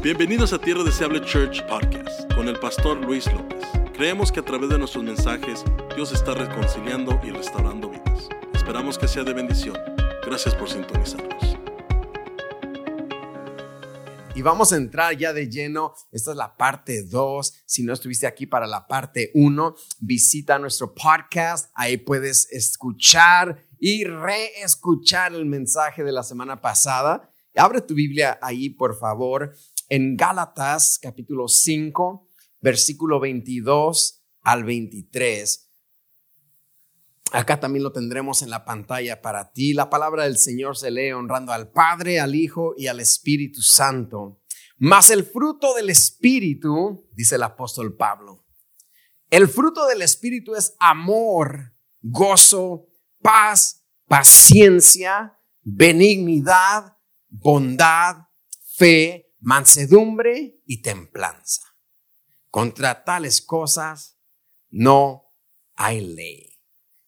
Bienvenidos a Tierra Deseable Church Podcast con el pastor Luis López. Creemos que a través de nuestros mensajes Dios está reconciliando y restaurando vidas. Esperamos que sea de bendición. Gracias por sintonizarnos. Y vamos a entrar ya de lleno. Esta es la parte 2. Si no estuviste aquí para la parte 1, visita nuestro podcast. Ahí puedes escuchar y reescuchar el mensaje de la semana pasada. Abre tu Biblia ahí, por favor, en Gálatas capítulo 5, versículo 22 al 23. Acá también lo tendremos en la pantalla para ti. La palabra del Señor se lee honrando al Padre, al Hijo y al Espíritu Santo. Mas el fruto del Espíritu, dice el apóstol Pablo, el fruto del Espíritu es amor, gozo, paz, paciencia, benignidad, bondad, fe, mansedumbre y templanza. Contra tales cosas no hay ley.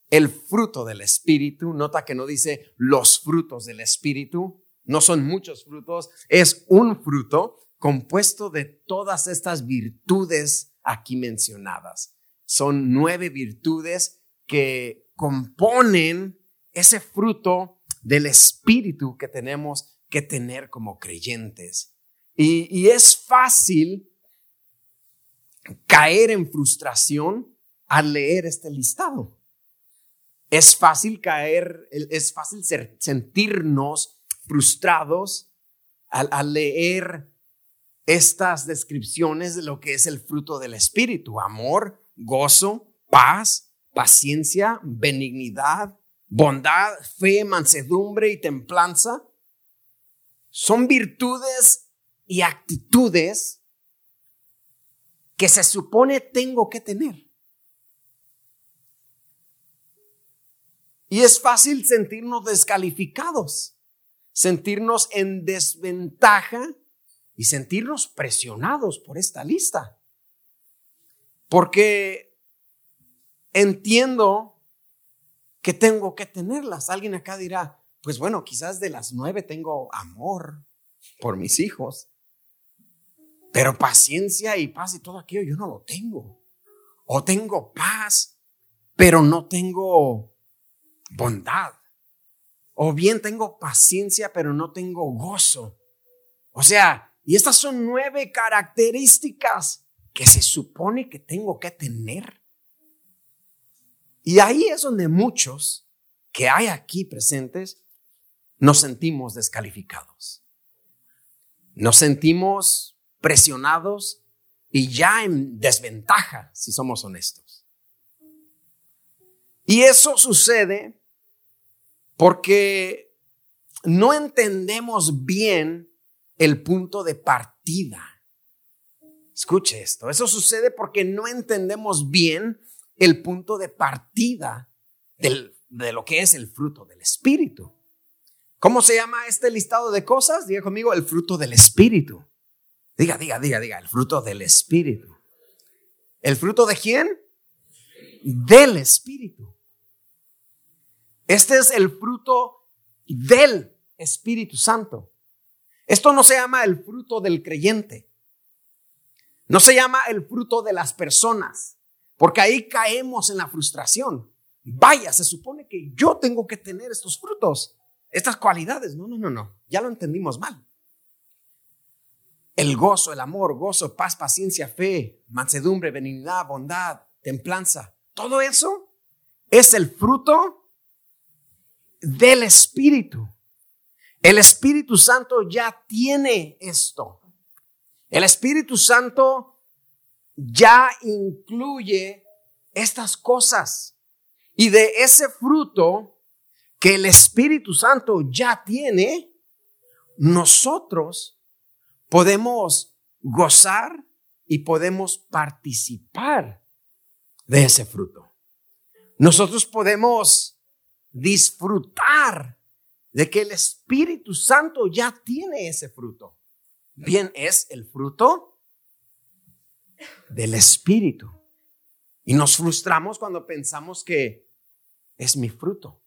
El fruto del Espíritu, nota que no dice los frutos del Espíritu, no son muchos frutos, es un fruto compuesto de todas estas virtudes aquí mencionadas. Son nueve virtudes que componen ese fruto del Espíritu que tenemos que tener como creyentes. Y, es fácil caer en frustración al leer este listado. Es fácil caer, es fácil sentirnos frustrados al, al leer estas descripciones de lo que es el fruto del Espíritu. Amor, gozo, paz, paciencia, benignidad, bondad, fe, mansedumbre y templanza son virtudes y actitudes que se supone tengo que tener. Y es fácil sentirnos descalificados, sentirnos en desventaja y sentirnos presionados por esta lista. Porque entiendo que tengo que tenerlas. Alguien acá dirá, pues bueno, quizás de las nueve tengo amor por mis hijos, pero paciencia y paz y todo aquello yo no lo tengo. O tengo paz, pero no tengo bondad. O bien tengo paciencia, pero no tengo gozo. O sea, y estas son nueve características que se supone que tengo que tener. Y ahí es donde muchos que hay aquí presentes nos sentimos descalificados. Nos sentimos presionados y ya en desventaja, si somos honestos. Y eso sucede porque no entendemos bien el punto de partida. Escuche esto, eso sucede porque no entendemos bien el punto de partida de lo que es el fruto del Espíritu. ¿Cómo se llama este listado de cosas? Diga conmigo, el fruto del Espíritu. Diga, diga, diga, diga, el fruto del Espíritu. ¿El fruto de quién? Del Espíritu. Este es el fruto del Espíritu Santo. Esto no se llama el fruto del creyente. No se llama el fruto de las personas, porque ahí caemos en la frustración. Vaya, se supone que yo tengo que tener estos frutos estas cualidades. No, no, no, no. Ya lo entendimos mal. El gozo, el amor, gozo, paz, paciencia, fe, mansedumbre, benignidad, bondad, templanza. Todo eso es el fruto del Espíritu. El Espíritu Santo ya tiene esto. El Espíritu Santo ya incluye estas cosas. Y de ese fruto que el Espíritu Santo ya tiene, nosotros podemos gozar y podemos participar de ese fruto. Nosotros podemos disfrutar de que el Espíritu Santo ya tiene ese fruto. Bien, es el fruto del Espíritu. Y nos frustramos cuando pensamos que es mi fruto.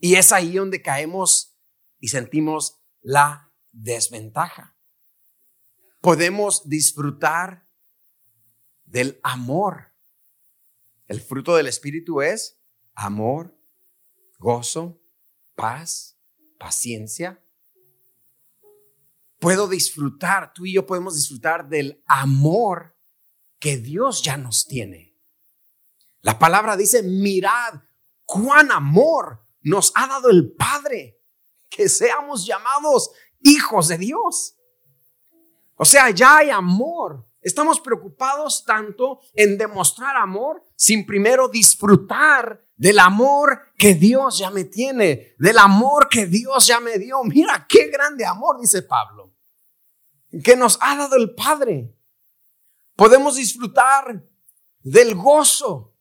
Y es ahí donde caemos y sentimos la desventaja. podemos disfrutar del amor. El fruto del Espíritu es amor, gozo, paz, paciencia. Puedo disfrutar, tú y yo podemos disfrutar del amor que Dios ya nos tiene. La palabra dice, mirad cuán amor nos ha dado el Padre, que seamos llamados hijos de Dios. O sea, ya hay amor. Estamos preocupados tanto en demostrar amor sin primero disfrutar del amor que Dios ya me tiene, del amor que Dios ya me dio. Mira qué grande amor, dice Pablo, que nos ha dado el Padre. Podemos disfrutar del gozo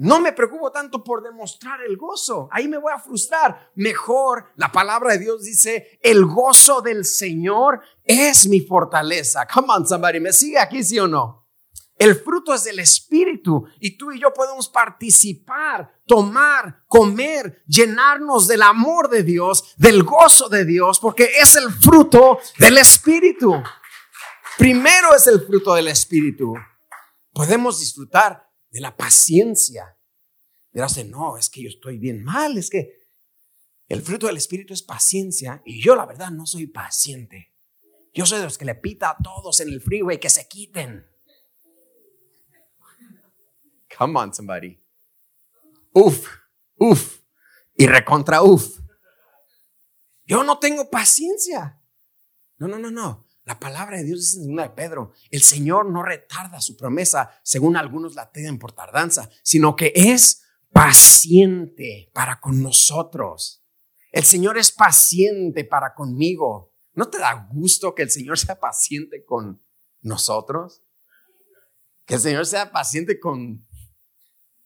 no me preocupo tanto por demostrar el gozo. Ahí me voy a frustrar. Mejor, la palabra de Dios dice, el gozo del Señor es mi fortaleza. Come on, somebody. ¿Me sigue aquí, sí o no? El fruto es del Espíritu y tú y yo podemos participar, tomar, comer, llenarnos del amor de Dios, del gozo de Dios, porque es el fruto del Espíritu. Primero es el fruto del Espíritu. Podemos disfrutar de la paciencia. Y no, es que yo estoy bien mal, es que el fruto del Espíritu es paciencia y yo la verdad no soy paciente. Yo soy de los que le pita a todos en el freeway que se quiten. Come on, somebody. Uf, uf. Y recontra uf. Yo no tengo paciencia. No, no, no, no. La palabra de Dios dice en una de Pedro, el Señor no retarda su promesa, según algunos la tienen por tardanza, sino que es paciente para con nosotros. El Señor es paciente para conmigo. ¿No te da gusto que el Señor sea paciente con nosotros? Que el Señor sea paciente con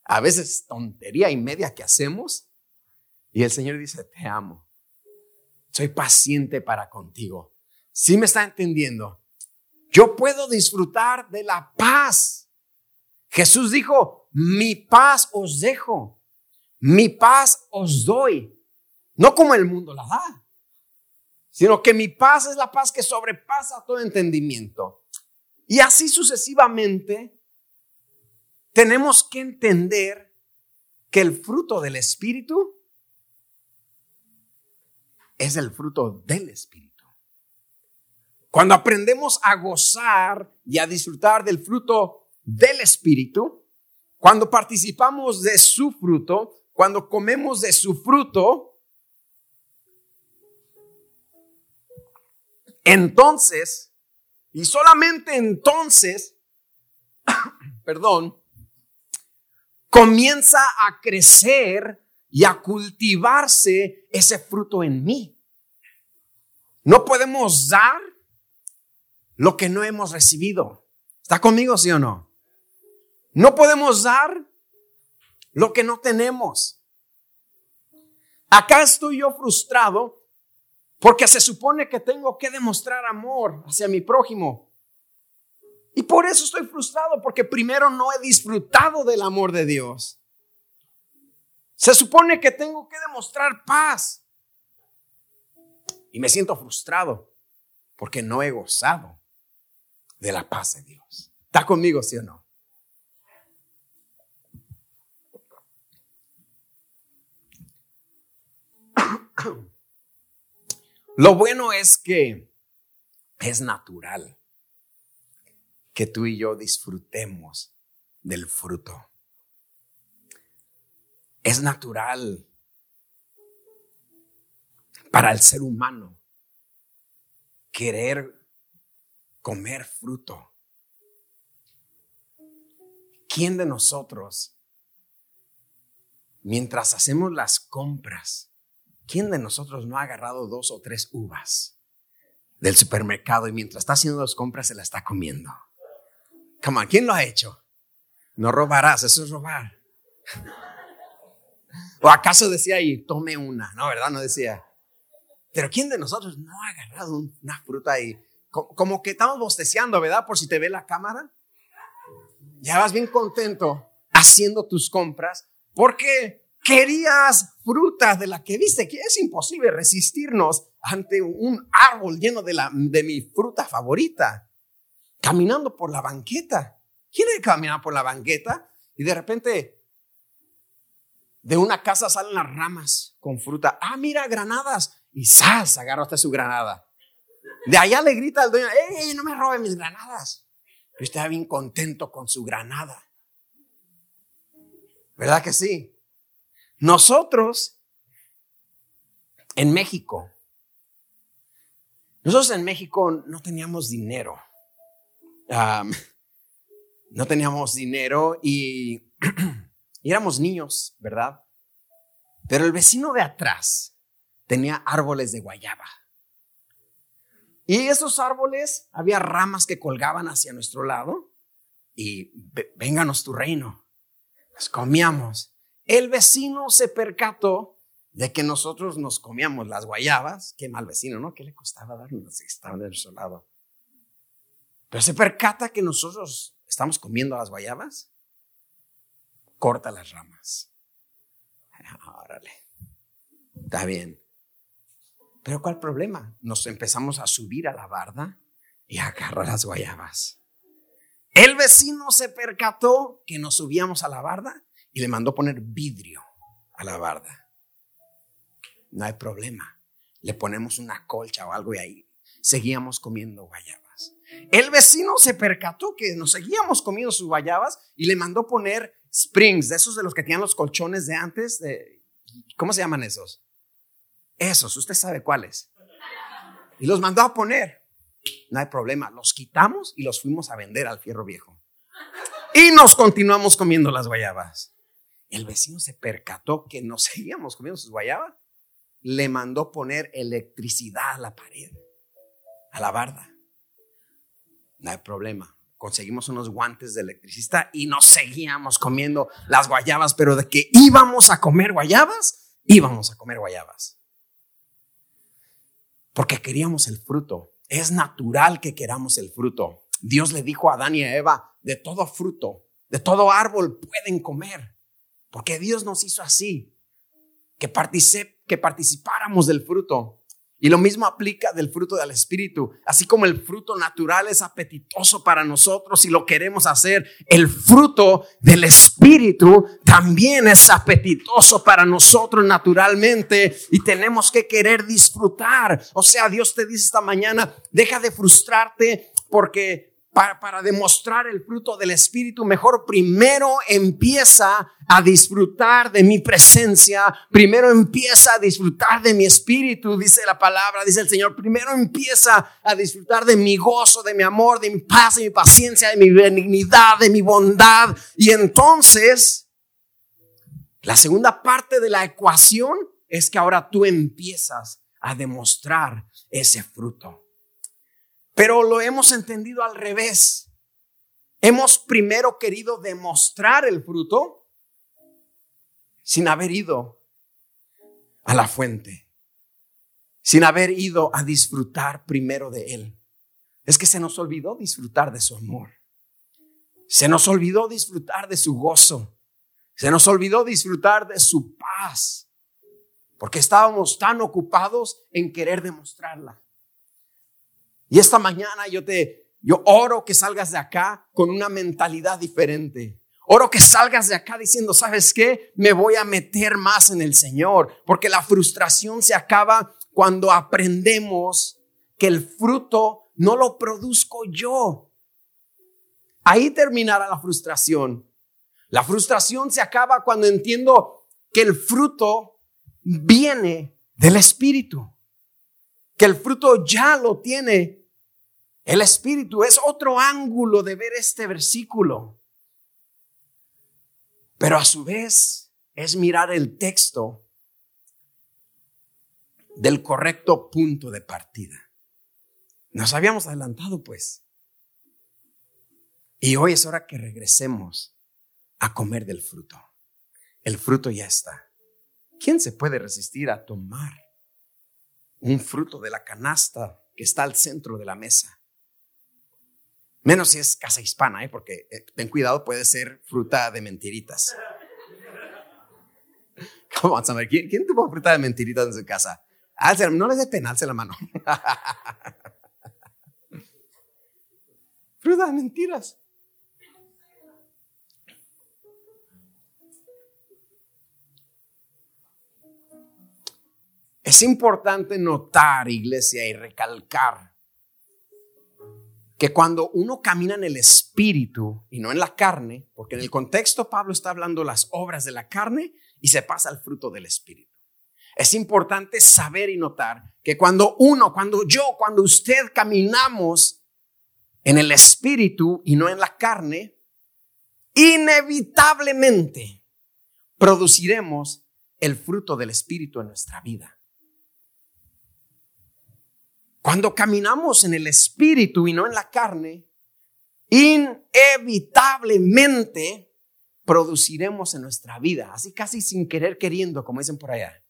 a veces tontería y media que hacemos. Y el Señor dice, te amo. Soy paciente para contigo. ¿Sí me está entendiendo? Yo puedo disfrutar de la paz. Jesús dijo, mi paz os dejo, mi paz os doy. No como el mundo la da, sino que mi paz es la paz que sobrepasa todo entendimiento. Y así sucesivamente, tenemos que entender que el fruto del Espíritu es el fruto del Espíritu. Cuando aprendemos a gozar y a disfrutar del fruto del Espíritu, cuando participamos de su fruto, cuando comemos de su fruto, entonces, y solamente entonces, perdón, comienza a crecer y a cultivarse ese fruto en mí. No podemos dar lo que no hemos recibido. ¿Está conmigo, sí o no? No podemos dar lo que no tenemos. Acá estoy yo frustrado porque se supone que tengo que demostrar amor hacia mi prójimo. Y por eso estoy frustrado, porque primero no he disfrutado del amor de Dios. Se supone que tengo que demostrar paz. Y me siento frustrado porque no he gozado de la paz de Dios. ¿Está conmigo, sí o no? Lo bueno es que es natural que tú y yo disfrutemos del fruto. Es natural para el ser humano querer comer fruto. ¿Quién de nosotros, mientras hacemos las compras, quién de nosotros no ha agarrado dos o tres uvas del supermercado y mientras está haciendo las compras se la está comiendo? Come on, ¿quién lo ha hecho? No robarás, eso es robar. ¿O acaso decía ahí, tome una? No, ¿verdad? No decía. Pero ¿quién de nosotros no ha agarrado una fruta y como que estamos bosteciando, ¿verdad? Por si te ve la cámara. Ya vas bien contento haciendo tus compras porque querías fruta de la que viste, que es imposible resistirnos ante un árbol lleno de, la, de mi fruta favorita, caminando por la banqueta. ¿Quién caminar por la banqueta? Y de repente de una casa salen las ramas con fruta. Ah, mira, granadas. Y ¡zas! agarra hasta su granada. De allá le grita al dueño, ¡Ey, no me robe mis granadas! Yo estaba bien contento con su granada. ¿Verdad que sí? Nosotros, en México, nosotros en México no teníamos dinero. no teníamos dinero y, y éramos niños, ¿verdad? Pero el vecino de atrás tenía árboles de guayaba. Y esos árboles había ramas que colgaban hacia nuestro lado y vénganos tu reino. Nos comíamos. El vecino se percató de que nosotros nos comíamos las guayabas. Qué mal vecino, ¿no? ¿Qué le costaba darnos si estaban de nuestro lado? Pero se percata que nosotros estamos comiendo las guayabas. Corta las ramas. Órale. Está bien. Pero ¿cuál problema? Nos empezamos a subir a la barda y a agarrar las guayabas. El vecino se percató que nos subíamos a la barda y le mandó poner vidrio a la barda. No hay problema. Le ponemos una colcha o algo y ahí seguíamos comiendo guayabas. El vecino se percató que nos seguíamos comiendo sus guayabas y le mandó poner springs, de esos de los que tenían los colchones de antes. De, ¿Cómo se llaman esos? Esos, usted sabe cuáles. Y los mandó a poner. No hay problema, los quitamos y los fuimos a vender al fierro viejo. Y nos continuamos comiendo las guayabas. El vecino se percató que nos seguíamos comiendo sus guayabas. Le mandó poner electricidad a la pared, a la barda. No hay problema. Conseguimos unos guantes de electricista y nos seguíamos comiendo las guayabas, pero de que íbamos a comer guayabas, íbamos a comer guayabas porque queríamos el fruto. Es natural que queramos el fruto. Dios le dijo a Adán y a Eva, de todo fruto, de todo árbol pueden comer, porque Dios nos hizo así, que, que participáramos del fruto. Y lo mismo aplica del fruto del Espíritu. Así como el fruto natural es apetitoso para nosotros y lo queremos hacer, el fruto del Espíritu también es apetitoso para nosotros naturalmente y tenemos que querer disfrutar. O sea, Dios te dice esta mañana, deja de frustrarte porque para, demostrar el fruto del Espíritu, mejor primero empieza a disfrutar de mi presencia, primero empieza a disfrutar de mi Espíritu, dice la palabra, dice el Señor, primero empieza a disfrutar de mi gozo, de mi amor, de mi paz, de mi paciencia, de mi benignidad, de mi bondad. Y entonces, la segunda parte de la ecuación es que ahora tú empiezas a demostrar ese fruto. Pero lo hemos entendido al revés. Hemos primero querido demostrar el fruto sin haber ido a la fuente, sin haber ido a disfrutar primero de Él. Es que se nos olvidó disfrutar de su amor. Se nos olvidó disfrutar de su gozo. Se nos olvidó disfrutar de su paz. Porque estábamos tan ocupados en querer demostrarla. Y esta mañana yo te, yo oro que salgas de acá con una mentalidad diferente. Oro que salgas de acá diciendo, ¿sabes qué? Me voy a meter más en el Señor, porque la frustración se acaba cuando aprendemos que el fruto no lo produzco yo. Ahí terminará la frustración. La frustración se acaba cuando entiendo que el fruto viene del Espíritu que el fruto ya lo tiene el Espíritu. Es otro ángulo de ver este versículo. Pero a su vez es mirar el texto del correcto punto de partida. Nos habíamos adelantado pues. Y hoy es hora que regresemos a comer del fruto. El fruto ya está. ¿Quién se puede resistir a tomar un fruto de la canasta que está al centro de la mesa. Menos si es casa hispana, ¿eh? porque eh, ten cuidado, puede ser fruta de mentiritas. Come on, somebody. ¿Quién, quién tuvo fruta de mentiritas en su casa? No les dé pena, alce la mano. fruta de mentiras. Es importante notar, iglesia, y recalcar que cuando uno camina en el espíritu y no en la carne, porque en el contexto Pablo está hablando las obras de la carne y se pasa al fruto del espíritu. Es importante saber y notar que cuando uno, cuando yo, cuando usted caminamos en el espíritu y no en la carne, inevitablemente produciremos el fruto del espíritu en nuestra vida. Cuando caminamos en el espíritu y no en la carne, inevitablemente produciremos en nuestra vida, así casi sin querer queriendo, como dicen por allá.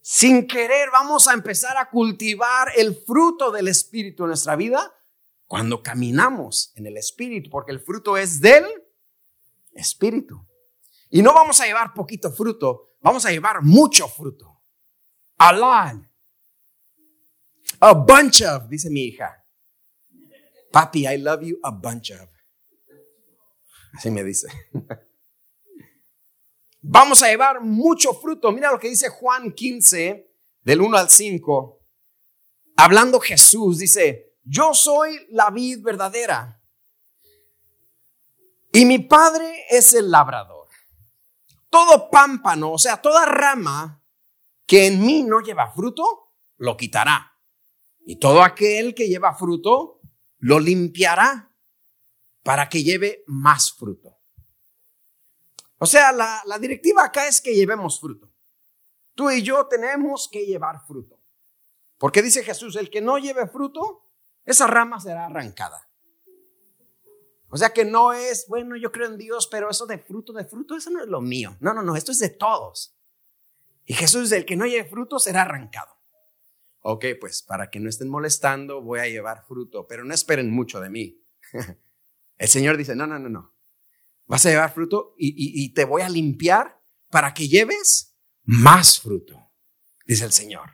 Sin querer vamos a empezar a cultivar el fruto del espíritu en nuestra vida cuando caminamos en el espíritu, porque el fruto es del espíritu. Y no vamos a llevar poquito fruto, vamos a llevar mucho fruto. A lot. A bunch of, dice mi hija. Papi, I love you a bunch of. Así me dice. Vamos a llevar mucho fruto. Mira lo que dice Juan 15, del 1 al 5. Hablando Jesús, dice, yo soy la vid verdadera y mi padre es el labrador. Todo pámpano, o sea, toda rama que en mí no lleva fruto, lo quitará. Y todo aquel que lleva fruto, lo limpiará para que lleve más fruto. O sea, la, la directiva acá es que llevemos fruto. Tú y yo tenemos que llevar fruto. Porque dice Jesús, el que no lleve fruto, esa rama será arrancada. O sea que no es, bueno, yo creo en Dios, pero eso de fruto, de fruto, eso no es lo mío. No, no, no, esto es de todos. Y Jesús el que no lleve fruto será arrancado. Ok, pues para que no estén molestando, voy a llevar fruto, pero no esperen mucho de mí. El Señor dice, no, no, no, no. Vas a llevar fruto y, y te voy a limpiar para que lleves más fruto, dice el Señor.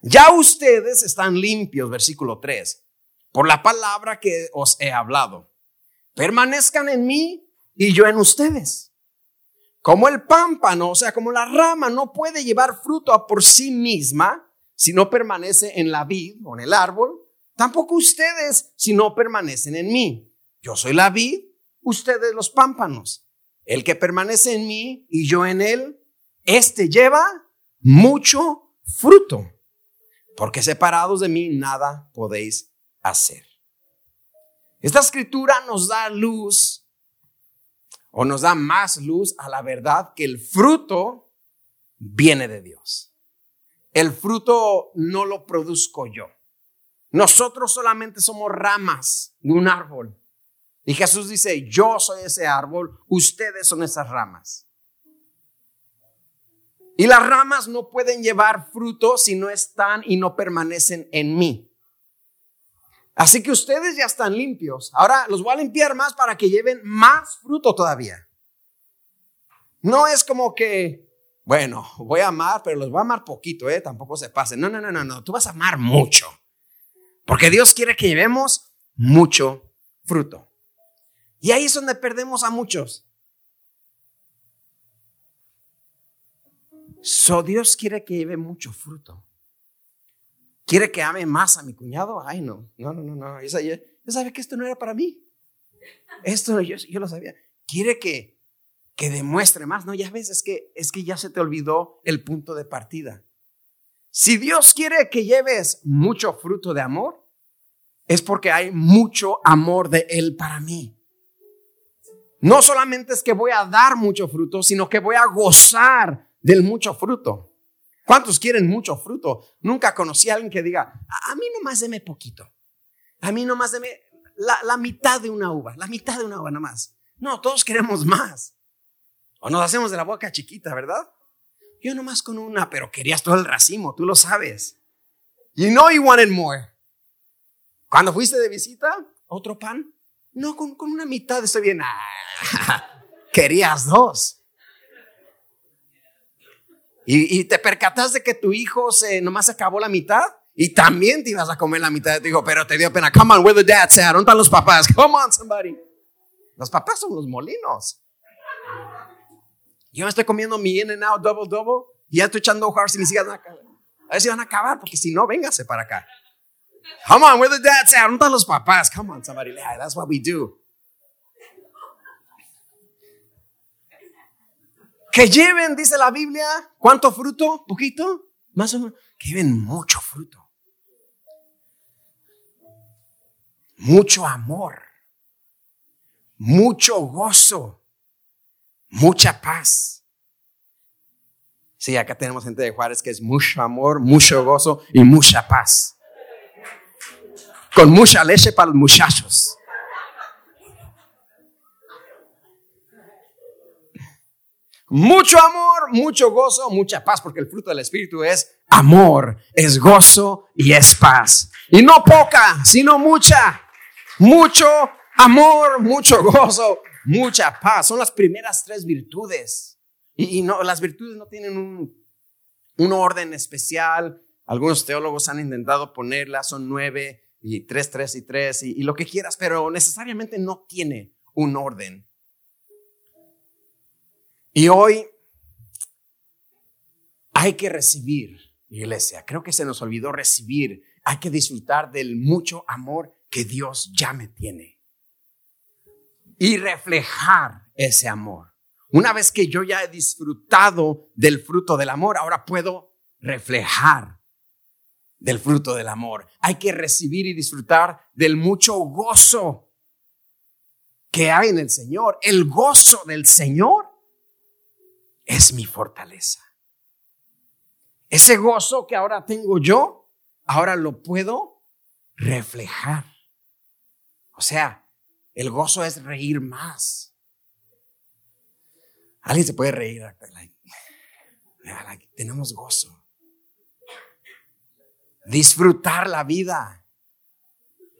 Ya ustedes están limpios, versículo 3, por la palabra que os he hablado. Permanezcan en mí y yo en ustedes. Como el pámpano, o sea, como la rama no puede llevar fruto por sí misma si no permanece en la vid o en el árbol, tampoco ustedes si no permanecen en mí. Yo soy la vid, ustedes los pámpanos. El que permanece en mí y yo en él, este lleva mucho fruto, porque separados de mí nada podéis hacer. Esta escritura nos da luz o nos da más luz a la verdad que el fruto viene de Dios. El fruto no lo produzco yo. Nosotros solamente somos ramas de un árbol. Y Jesús dice, yo soy ese árbol, ustedes son esas ramas. Y las ramas no pueden llevar fruto si no están y no permanecen en mí. Así que ustedes ya están limpios. Ahora los voy a limpiar más para que lleven más fruto todavía. No es como que, bueno, voy a amar, pero los voy a amar poquito, ¿eh? Tampoco se pasen. No, no, no, no, no. Tú vas a amar mucho. Porque Dios quiere que llevemos mucho fruto. Y ahí es donde perdemos a muchos. So Dios quiere que lleve mucho fruto. ¿Quiere que ame más a mi cuñado? Ay, no, no, no, no, no. Yo sabía, que esto no era para mí. Esto yo, yo lo sabía. Quiere que, que demuestre más. No, ya ves, es que, es que ya se te olvidó el punto de partida. Si Dios quiere que lleves mucho fruto de amor, es porque hay mucho amor de Él para mí. No solamente es que voy a dar mucho fruto, sino que voy a gozar del mucho fruto. ¿Cuántos quieren mucho fruto? Nunca conocí a alguien que diga, a, mí nomás deme poquito. A mí nomás deme la, la, mitad de una uva, la mitad de una uva nomás. No, todos queremos más. O nos hacemos de la boca chiquita, ¿verdad? Yo nomás con una, pero querías todo el racimo, tú lo sabes. You know you wanted more. Cuando fuiste de visita, otro pan. No, con, con una mitad estoy bien. querías dos. Y, te percataste que tu hijo se nomás acabó la mitad y también te ibas a comer la mitad de tu hijo, pero te dio pena. Come on, where the dads at? ¿Dónde están los papás? Come on, somebody. Los papás son los molinos. Yo me estoy comiendo mi in and out double double y ya estoy echando ojos y mis hijas van a acabar. A ver si van a acabar, porque si no, véngase para acá. Come on, where the dads at? ¿Dónde están los papás? Come on, somebody. Yeah, that's what we do. Que lleven, dice la Biblia, ¿cuánto fruto? ¿Poquito? Más o menos. Que lleven mucho fruto. Mucho amor. Mucho gozo. Mucha paz. Sí, acá tenemos gente de Juárez que es mucho amor, mucho gozo y mucha paz. Con mucha leche para los muchachos. Mucho amor, mucho gozo, mucha paz, porque el fruto del Espíritu es amor, es gozo y es paz. Y no poca, sino mucha. Mucho amor, mucho gozo, mucha paz. Son las primeras tres virtudes. Y, no, las virtudes no tienen un, orden especial. Algunos teólogos han intentado ponerlas, son nueve y tres, tres y tres y lo que quieras, pero necesariamente no tiene un orden. Y hoy hay que recibir, iglesia. Creo que se nos olvidó recibir. Hay que disfrutar del mucho amor que Dios ya me tiene. Y reflejar ese amor. Una vez que yo ya he disfrutado del fruto del amor, ahora puedo reflejar del fruto del amor. Hay que recibir y disfrutar del mucho gozo que hay en el Señor. El gozo del Señor es mi fortaleza. Ese gozo que ahora tengo yo, ahora lo puedo reflejar. O sea, el gozo es reír más. Alguien se puede reír. tenemos gozo. Disfrutar la vida.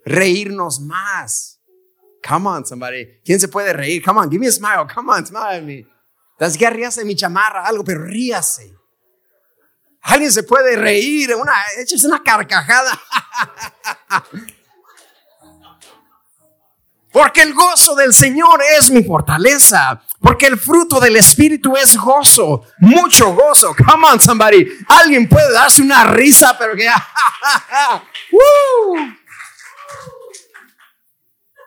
Reírnos más. Come on, somebody. ¿Quién se puede reír? Come on, give me a smile. Come on, smile at me. Que ríase mi chamarra, algo, pero ríase. Alguien se puede reír, una, es una carcajada. Porque el gozo del Señor es mi fortaleza. Porque el fruto del Espíritu es gozo. Mucho gozo. Come on, somebody. Alguien puede darse una risa, pero que.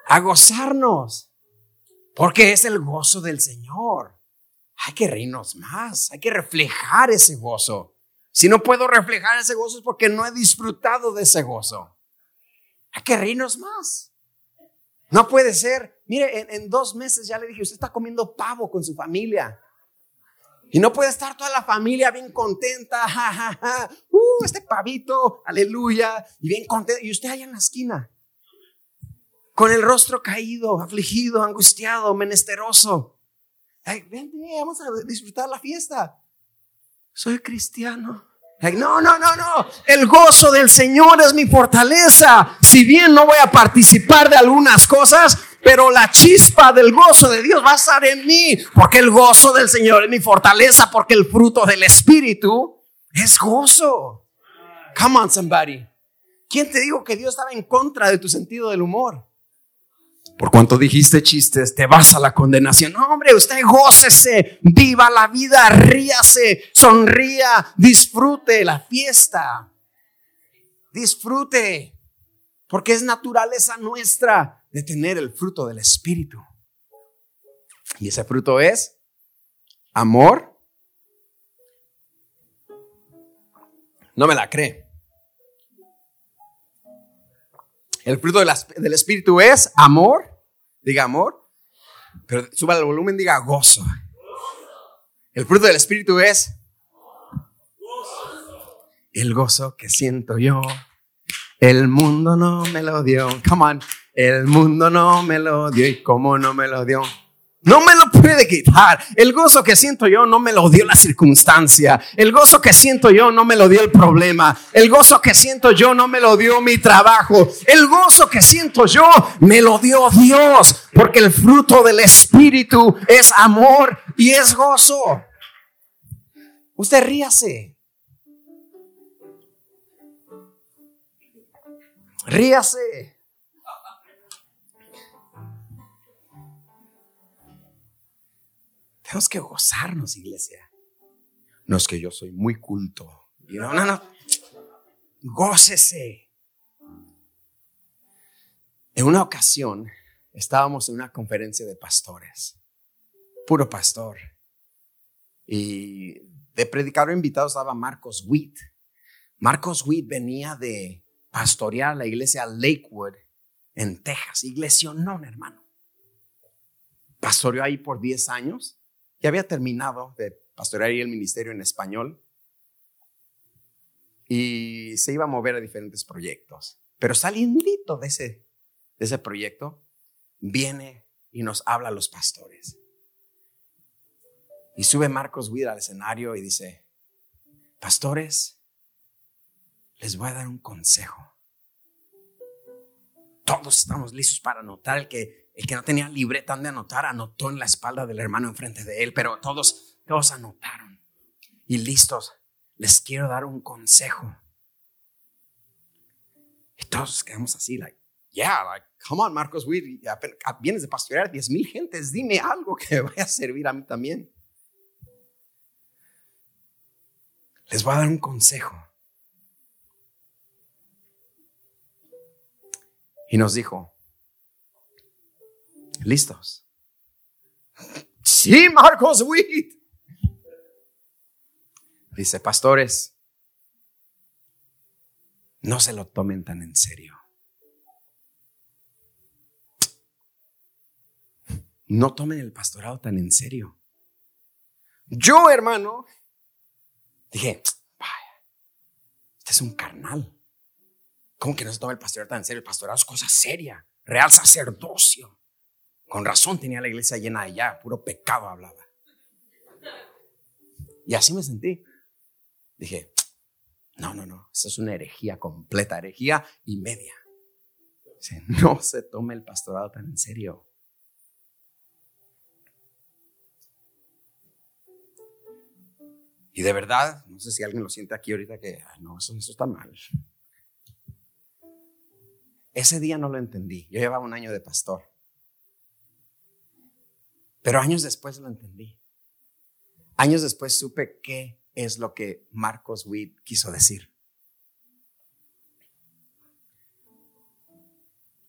A gozarnos. Porque es el gozo del Señor hay que reírnos más, hay que reflejar ese gozo. Si no puedo reflejar ese gozo es porque no he disfrutado de ese gozo. Hay que reírnos más. No puede ser. Mire, en, dos meses ya le dije, usted está comiendo pavo con su familia. Y no puede estar toda la familia bien contenta. Uh, este pavito, aleluya. Y bien contenta. Y usted allá en la esquina. Con el rostro caído, afligido, angustiado, menesteroso vente, vamos a disfrutar la fiesta. Soy cristiano. no, no, no, no. El gozo del Señor es mi fortaleza. Si bien no voy a participar de algunas cosas, pero la chispa del gozo de Dios va a estar en mí. Porque el gozo del Señor es mi fortaleza. Porque el fruto del Espíritu es gozo. Come on, somebody. ¿Quién te dijo que Dios estaba en contra de tu sentido del humor? Por cuanto dijiste chistes, te vas a la condenación. No, hombre, usted gócese, viva la vida, ríase, sonría, disfrute la fiesta. Disfrute, porque es naturaleza nuestra de tener el fruto del Espíritu. Y ese fruto es amor. No me la cree. El fruto del Espíritu es amor, diga amor, pero suba el volumen, diga gozo. El fruto del Espíritu es el gozo que siento yo. El mundo no me lo dio. Come on. El mundo no me lo dio. ¿Y cómo no me lo dio? No me lo puede quitar. El gozo que siento yo no me lo dio la circunstancia. El gozo que siento yo no me lo dio el problema. El gozo que siento yo no me lo dio mi trabajo. El gozo que siento yo me lo dio Dios. Porque el fruto del Espíritu es amor y es gozo. Usted ríase. Ríase. Tenemos que gozarnos, iglesia. No es que yo soy muy culto. No, no, no. Gócese. En una ocasión estábamos en una conferencia de pastores, puro pastor. Y de predicador invitado estaba Marcos Witt. Marcos Witt venía de pastorear la iglesia Lakewood en Texas. Iglesia no, hermano. Pastoreó ahí por 10 años ya había terminado de pastorear el ministerio en español y se iba a mover a diferentes proyectos. Pero saliendo de ese, de ese proyecto, viene y nos habla a los pastores. Y sube Marcos Witt al escenario y dice, pastores, les voy a dar un consejo. Todos estamos listos para anotar el que el que no tenía libreta de anotar, anotó en la espalda del hermano enfrente de él, pero todos, todos anotaron. Y listos, les quiero dar un consejo. Y todos quedamos así, like, yeah, like, come on, Marcos vienes de pastorear 10 mil gentes, dime algo que vaya a servir a mí también. Les voy a dar un consejo. Y nos dijo, ¿Listos? Sí, Marcos Witt. Dice, pastores, no se lo tomen tan en serio. No tomen el pastorado tan en serio. Yo, hermano, dije, vaya, este es un carnal. ¿Cómo que no se toma el pastorado tan en serio? El pastorado es cosa seria, real sacerdocio. Con razón tenía la iglesia llena de ya, puro pecado hablaba. Y así me sentí. Dije, no, no, no, eso es una herejía completa, herejía y media. No se tome el pastorado tan en serio. Y de verdad, no sé si alguien lo siente aquí ahorita que, no, eso, eso está mal. Ese día no lo entendí. Yo llevaba un año de pastor. Pero años después lo entendí. Años después supe qué es lo que Marcos Witt quiso decir.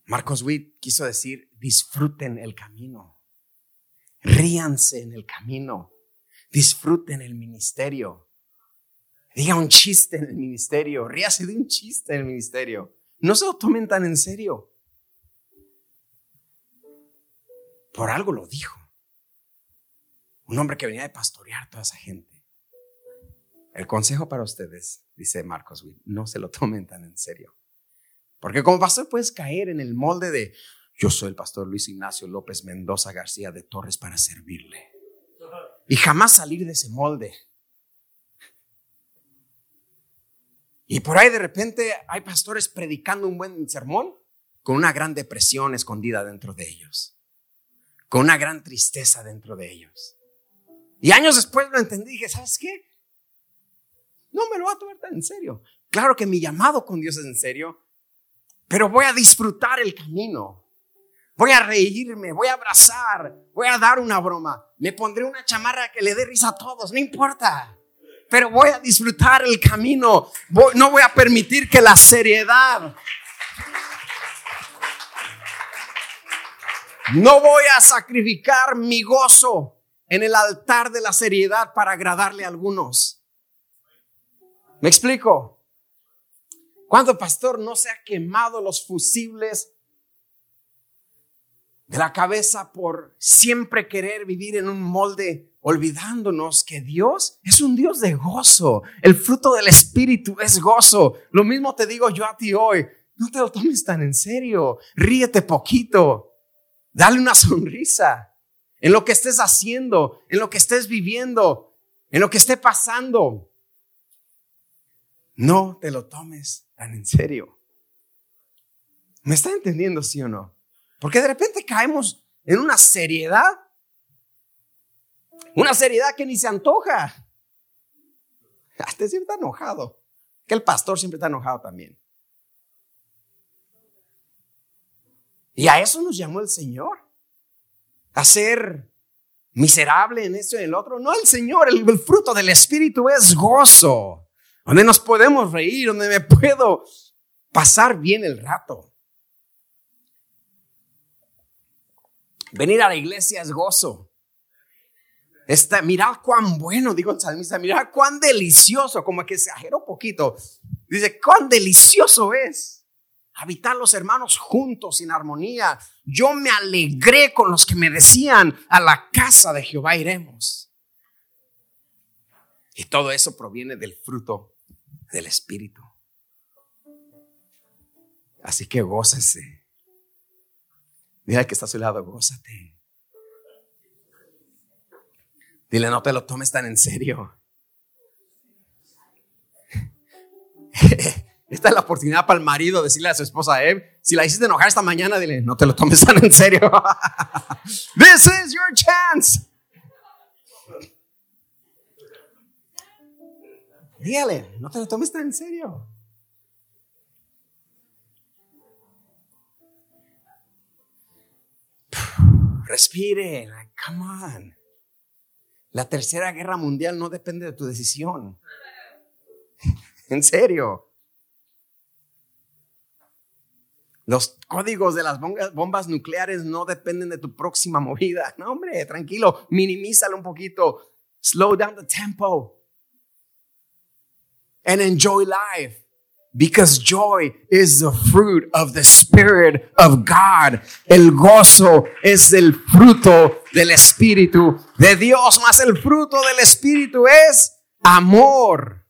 Marcos Witt quiso decir, disfruten el camino, ríanse en el camino, disfruten el ministerio, diga un chiste en el ministerio, ríase de un chiste en el ministerio, no se lo tomen tan en serio. Por algo lo dijo. Un hombre que venía de pastorear toda esa gente. El consejo para ustedes, dice Marcos Witt, no se lo tomen tan en serio. Porque como pastor puedes caer en el molde de yo soy el pastor Luis Ignacio López Mendoza García de Torres para servirle. Y jamás salir de ese molde. Y por ahí de repente hay pastores predicando un buen sermón con una gran depresión escondida dentro de ellos. Con una gran tristeza dentro de ellos. Y años después lo entendí y dije, ¿sabes qué? No me lo voy a tomar tan en serio. Claro que mi llamado con Dios es en serio, pero voy a disfrutar el camino. Voy a reírme, voy a abrazar, voy a dar una broma. Me pondré una chamarra que le dé risa a todos, no importa. Pero voy a disfrutar el camino. no voy a permitir que la seriedad No voy a sacrificar mi gozo en el altar de la seriedad para agradarle a algunos. ¿Me explico? Cuando pastor no se ha quemado los fusibles de la cabeza por siempre querer vivir en un molde, olvidándonos que Dios es un Dios de gozo. El fruto del Espíritu es gozo. Lo mismo te digo yo a ti hoy. No te lo tomes tan en serio. Ríete poquito. Dale una sonrisa. En lo que estés haciendo, en lo que estés viviendo, en lo que esté pasando. No te lo tomes tan en serio. ¿Me está entendiendo, sí o no? Porque de repente caemos en una seriedad, una seriedad que ni se antoja. Hasta siempre está enojado. Que el pastor siempre está enojado también. Y a eso nos llamó el Señor. A ser miserable en esto y en el otro. No, el Señor, el, fruto del Espíritu es gozo. Donde nos podemos reír, donde me puedo pasar bien el rato. Venir a la iglesia es gozo. Está, mira cuán bueno, digo el salmista, mira cuán delicioso, como que exageró poquito. Dice, cuán delicioso es habitar los hermanos juntos en armonía. Yo me alegré con los que me decían, a la casa de Jehová iremos. Y todo eso proviene del fruto del Espíritu. Así que gócese. Dile que está a su lado, gózate. Dile, no te lo tomes tan en serio. Esta es la oportunidad para el marido decirle a su esposa, eh, si la hiciste enojar esta mañana, dile, no te lo tomes tan en serio. This is your chance. Dígale, no te lo tomes tan en serio. Respire, come on. La tercera guerra mundial no depende de tu decisión. en serio. Los códigos de las bombas nucleares no dependen de tu próxima movida. No, hombre, tranquilo, minimízalo un poquito. Slow down the tempo. And enjoy life. Because joy is the fruit of the Spirit of God. El gozo es el fruto del Espíritu de Dios, más el fruto del Espíritu es amor.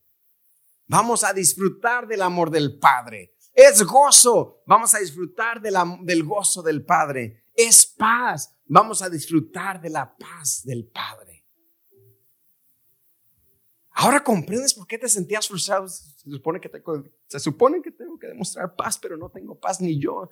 Vamos a disfrutar del amor del Padre. Es gozo. Vamos a disfrutar del gozo del Padre. Es paz. Vamos a disfrutar de la paz del Padre. Ahora comprendes por qué te sentías frustrado. Se supone que, se supone que tengo que demostrar paz, pero no tengo paz ni yo.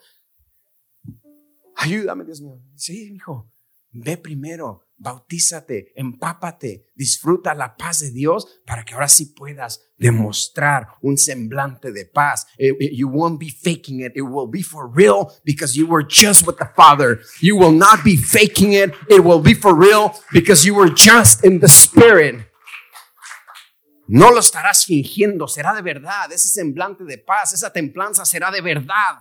Ayúdame, Dios mío. Sí, hijo. Ve primero, bautízate, empápate, disfruta la paz de Dios para que ahora sí puedas demostrar un semblante de paz. You won't be faking it. It will be for real because you were just with the Father. You will not be faking it. It will be for real because you were just in the Spirit. No lo estarás fingiendo, será de verdad. Ese semblante de paz, esa templanza será de verdad.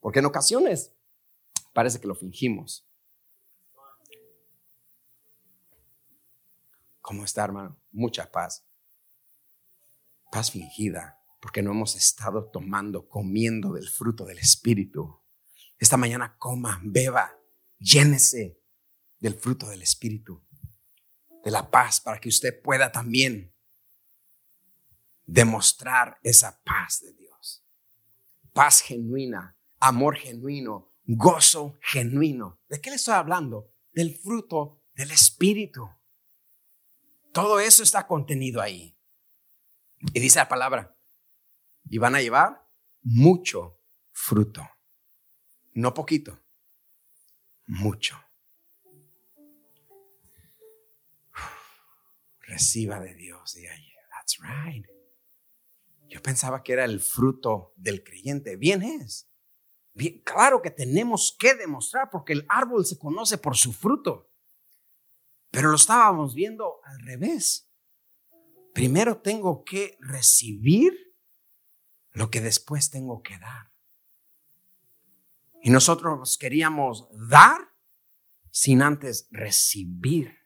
Porque en ocasiones parece que lo fingimos. ¿Cómo está, hermano? Mucha paz. Paz fingida, porque no hemos estado tomando, comiendo del fruto del Espíritu. Esta mañana coma, beba, llénese del fruto del Espíritu, de la paz, para que usted pueda también demostrar esa paz de Dios. Paz genuina, amor genuino, gozo genuino. ¿De qué le estoy hablando? Del fruto del Espíritu. Todo eso está contenido ahí. Y dice la palabra, y van a llevar mucho fruto. No poquito, mucho. Reciba de Dios y. That's right. Yo pensaba que era el fruto del creyente. Bien es. Bien, claro que tenemos que demostrar porque el árbol se conoce por su fruto. Pero lo estábamos viendo al revés. Primero tengo que recibir lo que después tengo que dar. Y nosotros queríamos dar sin antes recibir.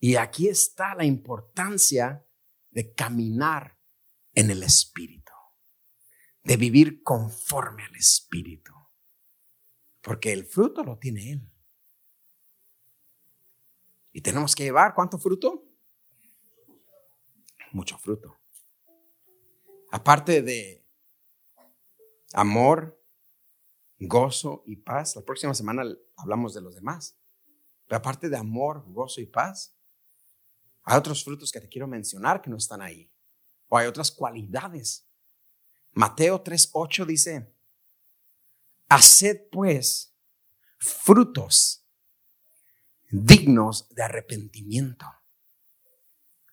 Y aquí está la importancia de caminar en el Espíritu, de vivir conforme al Espíritu, porque el fruto lo tiene Él. Y tenemos que llevar cuánto fruto? Mucho fruto. Aparte de amor, gozo y paz, la próxima semana hablamos de los demás. Pero aparte de amor, gozo y paz, hay otros frutos que te quiero mencionar que no están ahí. O hay otras cualidades. Mateo 3:8 dice, haced pues frutos dignos de arrepentimiento.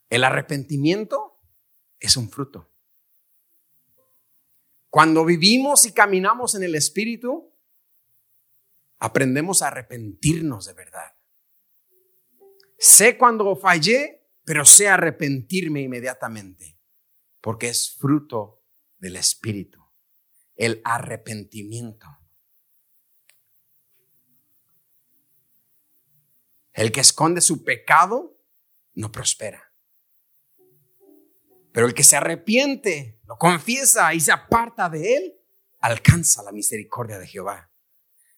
El arrepentimiento es un fruto. Cuando vivimos y caminamos en el Espíritu, aprendemos a arrepentirnos de verdad. Sé cuando fallé, pero sé arrepentirme inmediatamente, porque es fruto del Espíritu, el arrepentimiento. El que esconde su pecado no prospera. Pero el que se arrepiente, lo confiesa y se aparta de él, alcanza la misericordia de Jehová.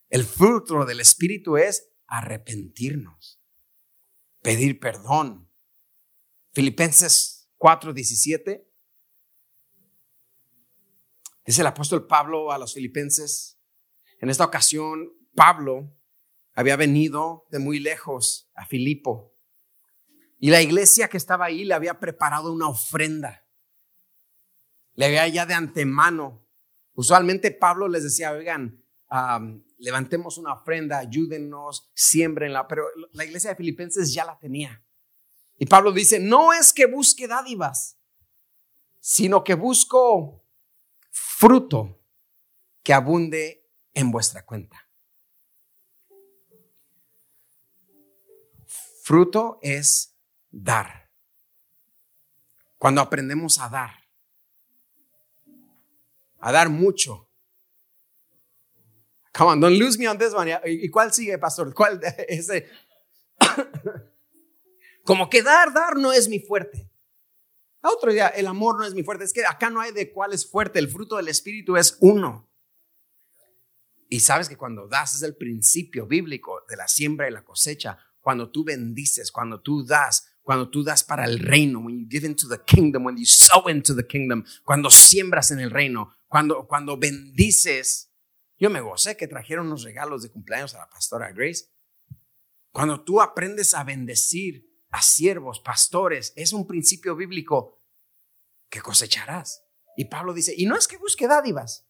El fruto del Espíritu es arrepentirnos, pedir perdón. Filipenses 4:17 dice el apóstol Pablo a los filipenses. En esta ocasión, Pablo había venido de muy lejos a Filipo y la iglesia que estaba ahí le había preparado una ofrenda. Le había ya de antemano. Usualmente Pablo les decía, oigan, levantemos una ofrenda, ayúdennos, siembrenla, pero la iglesia de Filipenses ya la tenía. Y Pablo dice, no es que busque dádivas, sino que busco fruto que abunde en vuestra cuenta. Fruto es dar. Cuando aprendemos a dar, a dar mucho. Come on, don't lose me on this one. ¿Y cuál sigue, pastor? ¿Cuál ese? Como que dar, dar no es mi fuerte. otro día, el amor no es mi fuerte. Es que acá no hay de cuál es fuerte. El fruto del Espíritu es uno. Y sabes que cuando das es el principio bíblico de la siembra y la cosecha. Cuando tú bendices, cuando tú das, cuando tú das para el reino, when you give into the kingdom, when you sow into the kingdom, cuando siembras en el reino, cuando, cuando bendices. Yo me gocé que trajeron unos regalos de cumpleaños a la pastora Grace. Cuando tú aprendes a bendecir a siervos, pastores, es un principio bíblico que cosecharás. Y Pablo dice, y no es que busque dádivas,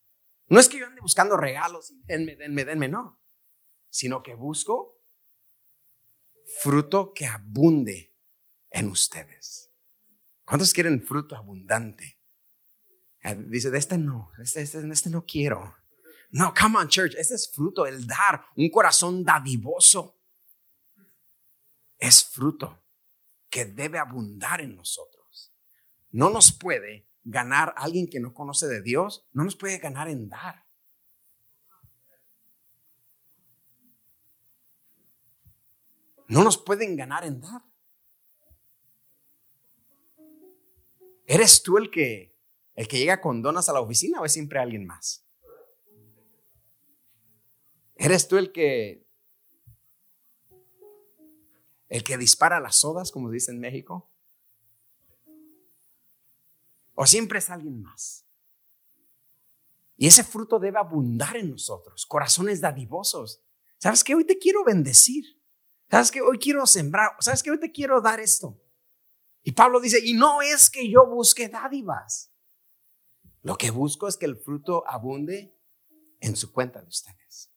no es que yo ande buscando regalos y denme, denme, denme, no, sino que busco fruto que abunde en ustedes. ¿Cuántos quieren fruto abundante? Ah, dice, de este no, este, este, este no quiero. No, come on, church, este es fruto, el dar, un corazón dadivoso. Es fruto que debe abundar en nosotros. No nos puede ganar alguien que no conoce de Dios, no nos puede ganar en dar. No nos pueden ganar en dar. ¿Eres tú el que, el que llega con donas a la oficina o es siempre alguien más? ¿Eres tú el que el que dispara las sodas, como dice en México? ¿O siempre es alguien más? Y ese fruto debe abundar en nosotros, corazones dadivosos. ¿Sabes qué? Hoy te quiero bendecir. ¿Sabes qué? Hoy quiero sembrar. ¿Sabes qué? Hoy te quiero dar esto. Y Pablo dice, y no es que yo busque dádivas. Lo que busco es que el fruto abunde en su cuenta de ustedes.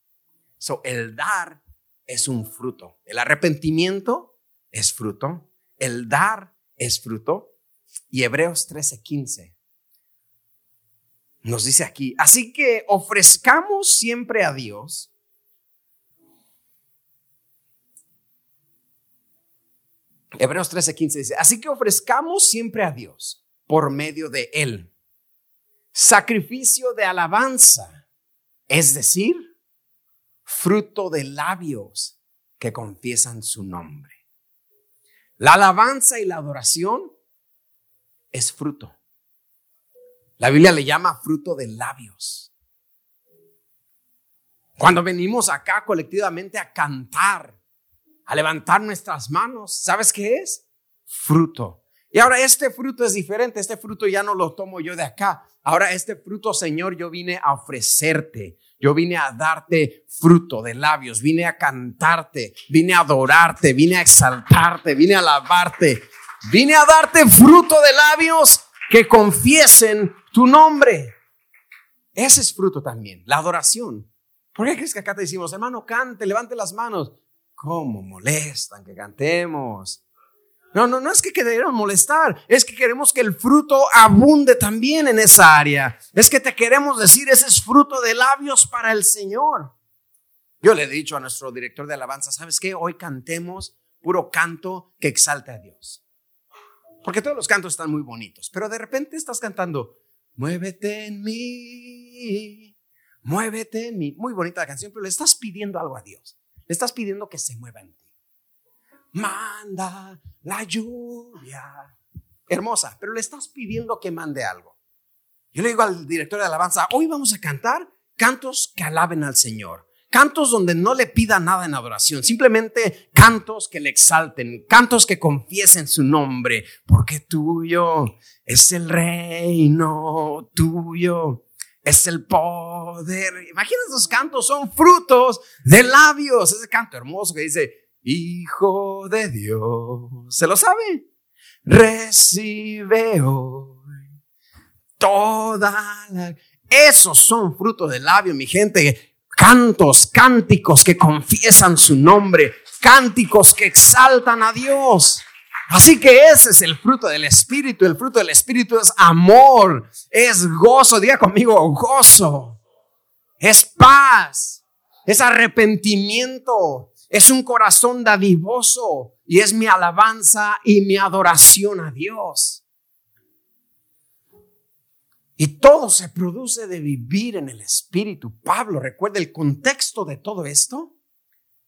So, el dar es un fruto. El arrepentimiento es fruto. El dar es fruto. Y Hebreos 13:15 nos dice aquí, así que ofrezcamos siempre a Dios Hebreos 13:15 dice, así que ofrezcamos siempre a Dios por medio de Él sacrificio de alabanza, es decir, fruto de labios que confiesan su nombre. La alabanza y la adoración es fruto. La Biblia le llama fruto de labios. Cuando venimos acá colectivamente a cantar, a levantar nuestras manos. ¿Sabes qué es? Fruto. Y ahora este fruto es diferente. Este fruto ya no lo tomo yo de acá. Ahora este fruto, Señor, yo vine a ofrecerte. Yo vine a darte fruto de labios, vine a cantarte, vine a adorarte, vine a exaltarte, vine a alabarte, vine a darte fruto de labios que confiesen tu nombre. Ese es fruto también, la adoración. ¿Por qué crees que acá te decimos, hermano, cante, levante las manos? ¿Cómo molestan que cantemos? No, no, no es que queremos molestar, es que queremos que el fruto abunde también en esa área. Es que te queremos decir, ese es fruto de labios para el Señor. Yo le he dicho a nuestro director de alabanza, ¿sabes qué? Hoy cantemos puro canto que exalte a Dios. Porque todos los cantos están muy bonitos, pero de repente estás cantando, muévete en mí, muévete en mí. Muy bonita la canción, pero le estás pidiendo algo a Dios. Le estás pidiendo que se mueva en ti manda la lluvia. Hermosa, pero le estás pidiendo que mande algo. Yo le digo al director de alabanza, hoy vamos a cantar cantos que alaben al Señor. Cantos donde no le pida nada en adoración, simplemente cantos que le exalten, cantos que confiesen su nombre, porque tuyo es el reino, tuyo es el poder. Imagínate esos cantos, son frutos de labios. Ese canto hermoso que dice, Hijo de Dios. ¿Se lo sabe? Recibe hoy toda la... Esos son frutos del labio, mi gente. Cantos, cánticos que confiesan su nombre, cánticos que exaltan a Dios. Así que ese es el fruto del Espíritu. El fruto del Espíritu es amor, es gozo. Diga conmigo, gozo. Es paz, es arrepentimiento, es un corazón dadivoso y es mi alabanza y mi adoración a Dios. Y todo se produce de vivir en el Espíritu. Pablo, recuerda el contexto de todo esto.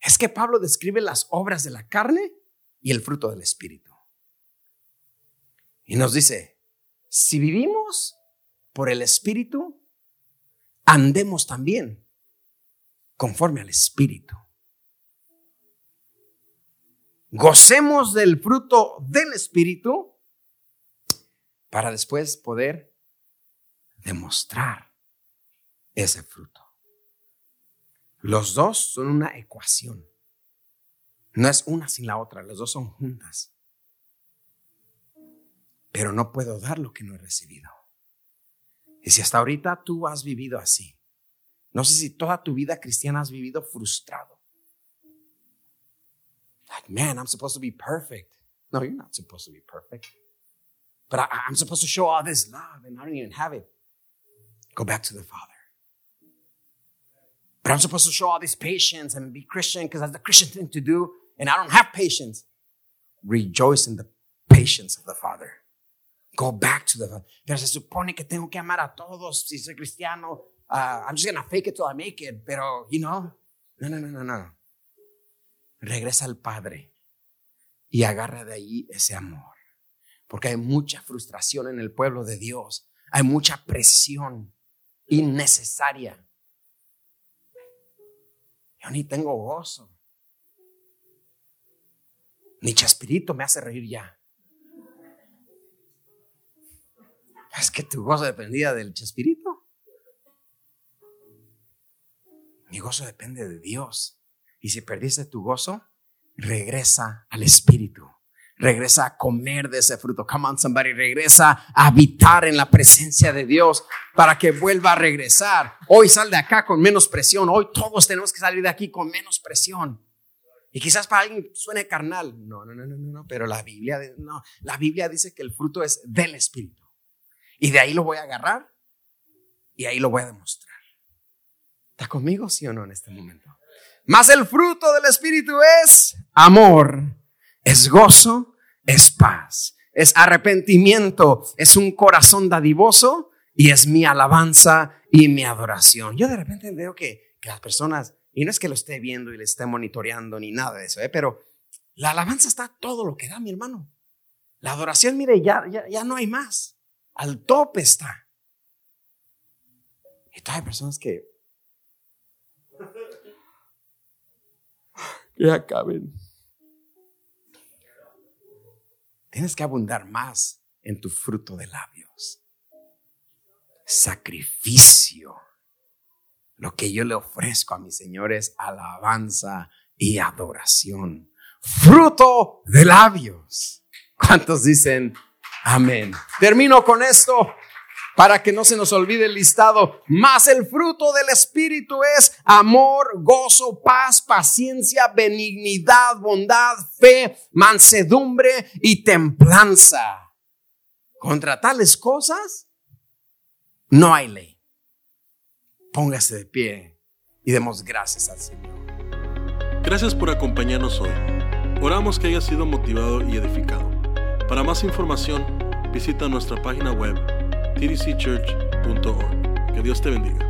Es que Pablo describe las obras de la carne y el fruto del Espíritu. Y nos dice, si vivimos por el Espíritu, andemos también conforme al Espíritu. Gocemos del fruto del Espíritu para después poder demostrar ese fruto. Los dos son una ecuación. No es una sin la otra, los dos son juntas. Pero no puedo dar lo que no he recibido. Y si hasta ahorita tú has vivido así, no sé si toda tu vida cristiana has vivido frustrado, like, man, I'm supposed to be perfect. No, you're not supposed to be perfect. But I, I'm supposed to show all this love and I don't even have it. Go back to the Father. But I'm supposed to show all this patience and be Christian because that's the Christian thing to do, and I don't have patience. Rejoice in the patience of the Father. Go back to the. Pero se supone que tengo que amar a todos si soy cristiano. Uh, I'm just gonna fake it till I make it. Pero, you know, no, no, no, no, no regresa al Padre y agarra de ahí ese amor. Porque hay mucha frustración en el pueblo de Dios, hay mucha presión innecesaria. Yo ni tengo gozo. Ni Chaspirito me hace reír ya. Es que tu gozo dependía del Chaspirito. Mi gozo depende de Dios. Y si perdiste tu gozo, regresa al Espíritu. Regresa a comer de ese fruto. Come on, somebody. Regresa a habitar en la presencia de Dios para que vuelva a regresar. Hoy sal de acá con menos presión. Hoy todos tenemos que salir de aquí con menos presión. Y quizás para alguien suene carnal. No, no, no, no, no. Pero la Biblia, no. La Biblia dice que el fruto es del Espíritu. Y de ahí lo voy a agarrar y ahí lo voy a demostrar. ¿Está conmigo, sí o no, en este momento? Mas el fruto del Espíritu es amor, es gozo, es paz, es arrepentimiento, es un corazón dadivoso y es mi alabanza y mi adoración. Yo de repente veo que, las personas, y no es que lo esté viendo y le esté monitoreando ni nada de eso, ¿eh? pero la alabanza está todo lo que da, mi hermano. La adoración, mire, ya, ya, ya no hay más. Al tope está. Y hay personas que que acaben. Tienes que abundar más en tu fruto de labios. Sacrificio. lo que yo le ofrezco a mi Señor es alabanza y adoración. Fruto de labios. ¿Cuántos dicen amén? Termino con esto para que no se nos olvide el listado. Más el fruto del Espíritu es amor, gozo, paz, paciencia, benignidad, bondad, fe, mansedumbre y templanza. Contra tales cosas no hay ley. Póngase de pie y demos gracias al Señor. Gracias por acompañarnos hoy. Oramos que haya sido motivado y edificado. Para más información, visita nuestra página web tdcchurch.org. Que Dios te bendiga.